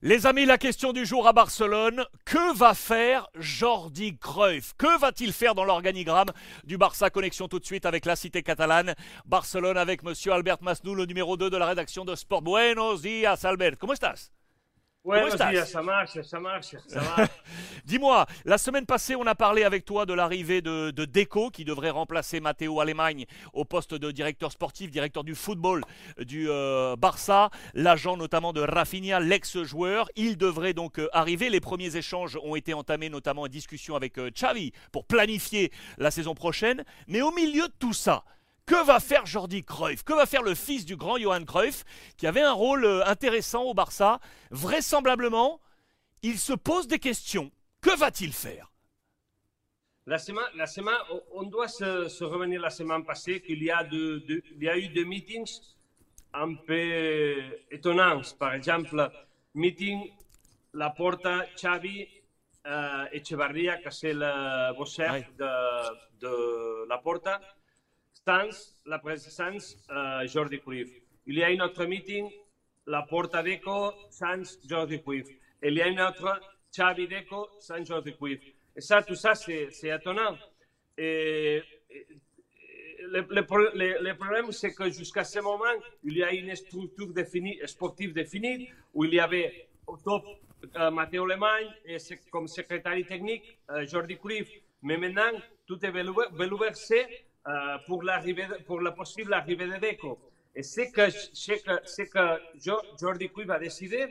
Les amis, la question du jour à Barcelone, que va faire Jordi Cruyff? Que va-t-il faire dans l'organigramme du Barça? Connexion tout de suite avec la cité catalane. Barcelone avec monsieur Albert Masnou, le numéro 2 de la rédaction de Sport. Buenos días Albert, comment estás? Ouais, ça marche, ça marche, ça va. Dis-moi, la semaine passée, on a parlé avec toi de l'arrivée de, de, Deco, qui devrait remplacer Matteo Allemagne au poste de directeur sportif, directeur du football du euh, Barça, l'agent notamment de Rafinha, l'ex-joueur. Il devrait donc euh, arriver. Les premiers échanges ont été entamés, notamment en discussion avec euh, Xavi, pour planifier la saison prochaine. Mais au milieu de tout ça, que va faire Jordi Cruyff? Que va faire le fils du grand Johan Cruyff, qui avait un rôle euh, intéressant au Barça? Vraisemblablement, il se pose des questions. Que va-t-il faire? La semaine, la semaine, on doit se, revenir la semaine passée qu'il y, a y a eu des meetings un peu étonnants. Par exemple, meeting la porta Xavi euh, Echevarria, qui c'est le beau de, de la porta sans la présence euh, Jordi Cruyff. Il y a une autre meeting, la Porta Deco sans Jordi Cruyff. Il y a une autre Xavi Deco sans Jordi Cruyff. Et ça, tout ça, c'est étonnant. Et, le, le, le, problème, c'est que jusqu'à ce moment, il y a une structure définie, sportive définie, où il y avait au top euh, Matteo Lemagne et comme secrétaire technique euh, Jordi Cruyff. Mais maintenant, tout est bouleversé euh, pour, pour la possible arrivée de Deco. Et ce que, que, que Jordi Cruyff a décidé,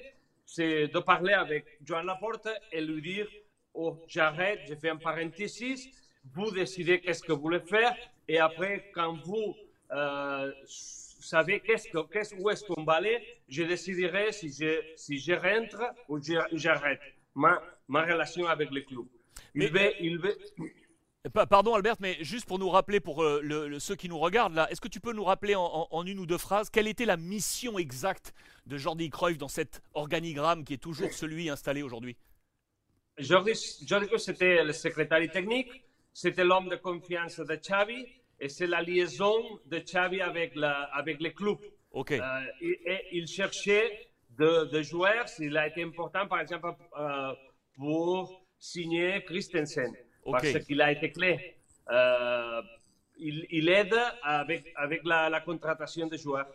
c'est de parler avec Joan Laporte et lui dire oh, j'arrête, je fais un parenthèse, vous décidez qu'est-ce que vous voulez faire, et après, quand vous euh, savez qu'est-ce que, qu'est-ce, où est-ce qu'on va aller, je déciderai si je, si je rentre ou j'arrête ma, ma relation avec le club. Il veut, il veut, Pardon Albert, mais juste pour nous rappeler, pour euh, ceux qui nous regardent là, est-ce que tu peux nous rappeler en, une ou deux phrases quelle était la mission exacte de Jordi Cruyff dans cet organigramme qui est toujours celui installé aujourd'hui? Jordi, Jordi Cruyff, c'était le secrétaire technique, c'était l'homme de confiance de Xavi et c'est la liaison de Xavi avec, la, avec les clubs. Ok. Euh, et, il cherchait de, joueurs, s'il a été important, par exemple, euh, pour signer Christensen parce qu'il a été clé. Euh, il, aide avec, avec la, la contratation des joueurs.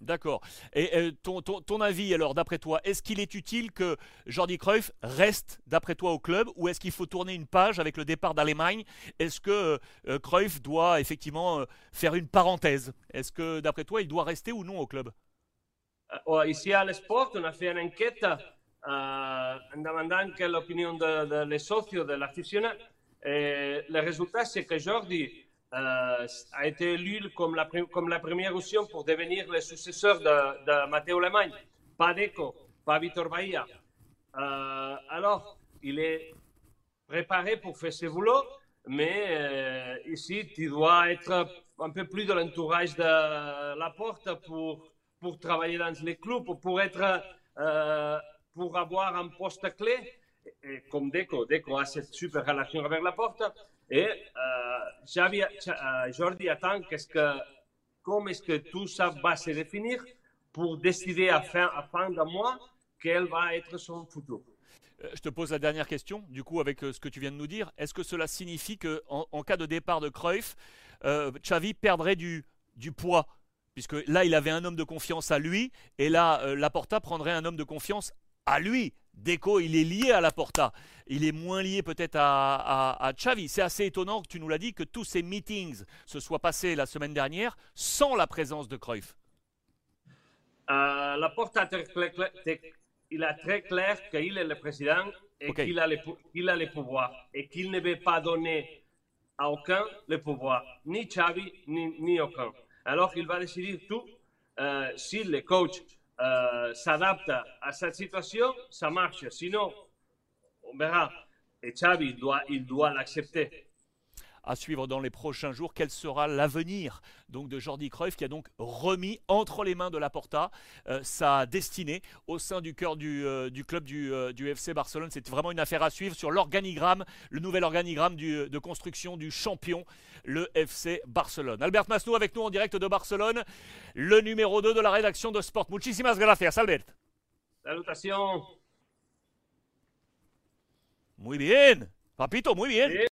D'accord. Et euh, ton, ton, avis, alors, d'après toi, est-ce qu'il est utile que Jordi Cruyff reste, d'après toi, au club ou est-ce qu'il faut tourner une page avec le départ d'Allemagne? Est-ce que euh, Cruyff doit effectivement faire une parenthèse? Est-ce que, d'après toi, il doit rester ou non au club? Ici à l'Esport, on a fait une enquête en demandant l'opinion des de, de socios de l'aficionado et le résultat, c'est que Jordi euh, a été élu comme la, première option pour devenir le successeur de, de Matteo Lemagne. Pas Deco, pas Vitor Bahia. Euh, alors, il est préparé pour faire ce boulot, mais euh, ici, tu dois être un peu plus de l'entourage de la porte pour, pour travailler dans les clubs, pour, être, pour avoir un poste clé et comme Deco, Deco a cette super relation avec la porte. Et euh, euh, Jordi attend comment est-ce que tout ça va se définir pour décider à fin, fin de mois quel va être son futur? Euh, je te pose la dernière question, du coup, avec ce que tu viens de nous dire. Est-ce que cela signifie qu'en en, cas de départ de Cruyff, euh, Xavi perdrait du, du poids? Puisque là, il avait un homme de confiance à lui, et là, Laporta prendrait un homme de confiance à lui. Deco, il est lié à la Porta. Il est moins lié peut-être à, à, Xavi. C'est assez étonnant que tu nous l'as dit, que tous ces meetings se soient passés la semaine dernière sans la présence de Cruyff. Euh, la Porta, il a très clair qu'il est le président et qu'il a, a les pouvoirs et qu'il ne veut pas donner à aucun le pouvoir, ni Xavi, ni, ni aucun. Alors il va décider tout. Euh, si le coach euh, s'adapte à cette situation, ça marche. Sinon, on verra. Et Xavi, doit, il doit l'accepter à suivre dans les prochains jours. Quel sera l'avenir donc de Jordi Cruyff qui a donc remis entre les mains de Laporta euh, sa destinée au sein du cœur du, euh, club euh, du, FC Barcelone. C'est vraiment une affaire à suivre sur l'organigramme, le nouvel organigramme de construction du champion, le FC Barcelone. Albert Masnou avec nous en direct de Barcelone, le numéro 2 de la rédaction de Sport. Muchísimas gracias, Albert. Salutations. Muy bien. Papito, muy bien. Sí.